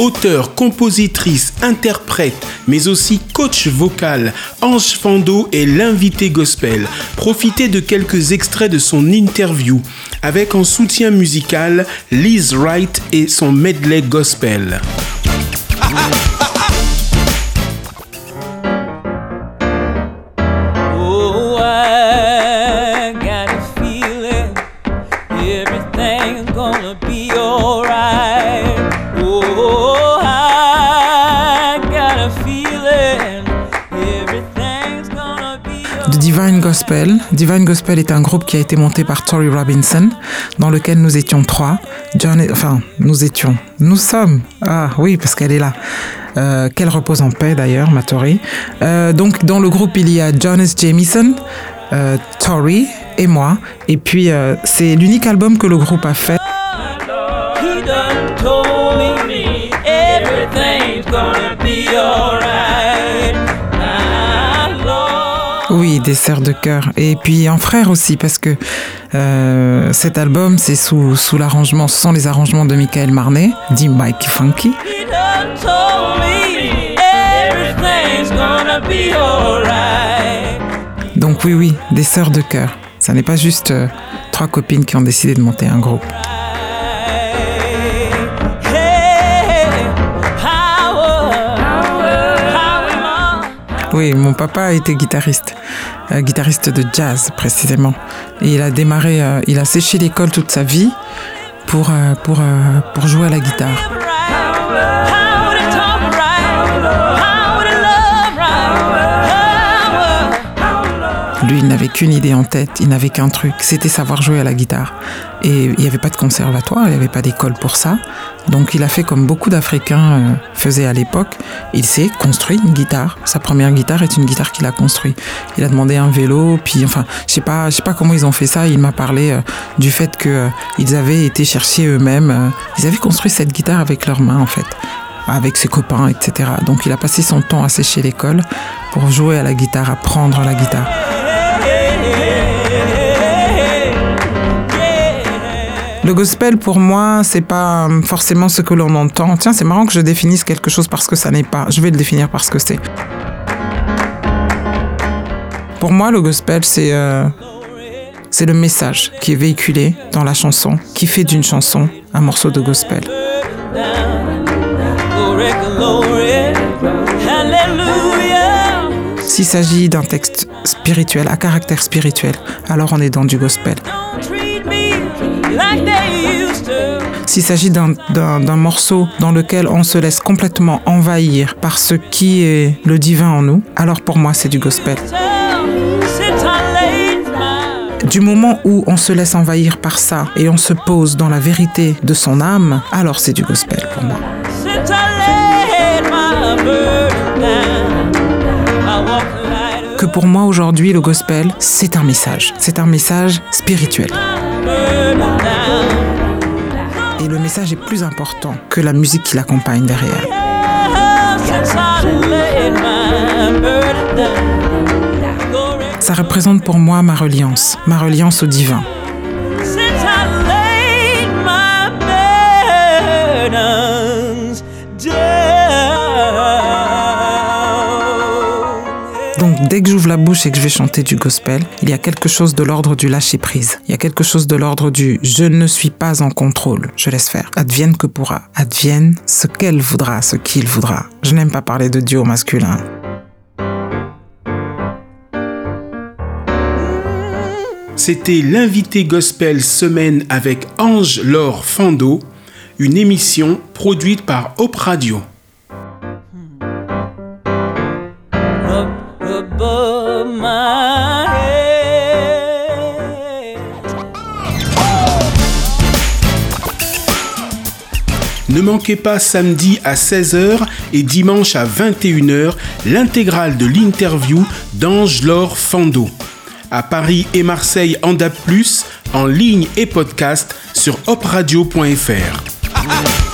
Auteur, compositrice, interprète, mais aussi coach vocal, Ange Fando est l'invité gospel. Profitez de quelques extraits de son interview avec en soutien musical Liz Wright et son medley gospel. Oh, gonna be alright. Divine Gospel. Divine Gospel est un groupe qui a été monté par Tori Robinson, dans lequel nous étions trois. Enfin, nous étions, nous sommes. Ah oui, parce qu'elle est là. Euh, Qu'elle repose en paix d'ailleurs, ma Tori. Euh, donc dans le groupe il y a Jonas Jamieson, euh, Tori et moi. Et puis c'est l'unique album que le groupe a fait. He done Oui, des sœurs de cœur. Et puis en frère aussi, parce que euh, cet album, c'est sous, sous l'arrangement, sont les arrangements de Michael Marnet, dit Mike Funky. Donc oui, oui, des sœurs de cœur. Ça n'est pas juste euh, trois copines qui ont décidé de monter un groupe. Oui, mon papa été guitariste, euh, guitariste de jazz précisément. Il a démarré, euh, il a séché l'école toute sa vie pour, pour, euh, pour jouer à la guitare. Lui, il n'avait qu'une idée en tête, il n'avait qu'un truc, c'était savoir jouer à la guitare. Et il n'y avait pas de conservatoire, il n'y avait pas d'école pour ça. Donc il a fait comme beaucoup d'Africains euh, faisaient à l'époque, il s'est construit une guitare. Sa première guitare est une guitare qu'il a construite. Il a demandé un vélo, puis enfin, je sais pas, je sais pas comment ils ont fait ça. Il m'a parlé euh, du fait que euh, avaient été chercher eux-mêmes, ils avaient construit cette guitare avec leurs mains en fait avec ses copains, etc. Donc il a passé son temps à sécher l'école pour jouer à la guitare, apprendre la guitare. Le gospel, pour moi, c'est pas euh, forcément ce que l'on entend. Tiens, c'est marrant que je définisse quelque chose parce que ça n'est pas. Je vais le définir parce que c'est. Pour moi, le gospel, c'est euh, c'est le message qui est véhiculé dans la chanson, qui fait d'une chanson un morceau de gospel. S'il s'agit d'un texte spirituel, à caractère spirituel, alors on est dans du gospel. S'il s'agit d'un- morceau dans lequel on se laisse complètement envahir par ce qui est le divin en nous, alors pour moi c'est du gospel. Du moment où on se laisse envahir par ça et on se pose dans la vérité de son âme, alors c'est du gospel pour moi. Que pour moi aujourd'hui le gospel c'est un message, c'est un message spirituel. Et le message est plus important que la musique qui l'accompagne derrière. Ça représente pour moi ma reliance, ma reliance au divin. Donc dès que j'ouvre la bouche et que je vais chanter du gospel, il y a quelque chose de l'ordre du lâcher prise. Il y a quelque chose de l'ordre du je ne suis pas en contrôle, je laisse faire. Advienne que pourra. Advienne ce qu'elle voudra, ce qu'il voudra. Je n'aime pas parler de Dieu au masculin. C'était l'invité gospel semaine avec Ange Laure Fando, une émission produite par Hop Radio. Ne manquez pas samedi à 16h et dimanche à 21h l'intégrale de l'interview d'Ange Laure Fando. À Paris et Marseille en DAB+, en ligne et podcast sur hopradio.fr.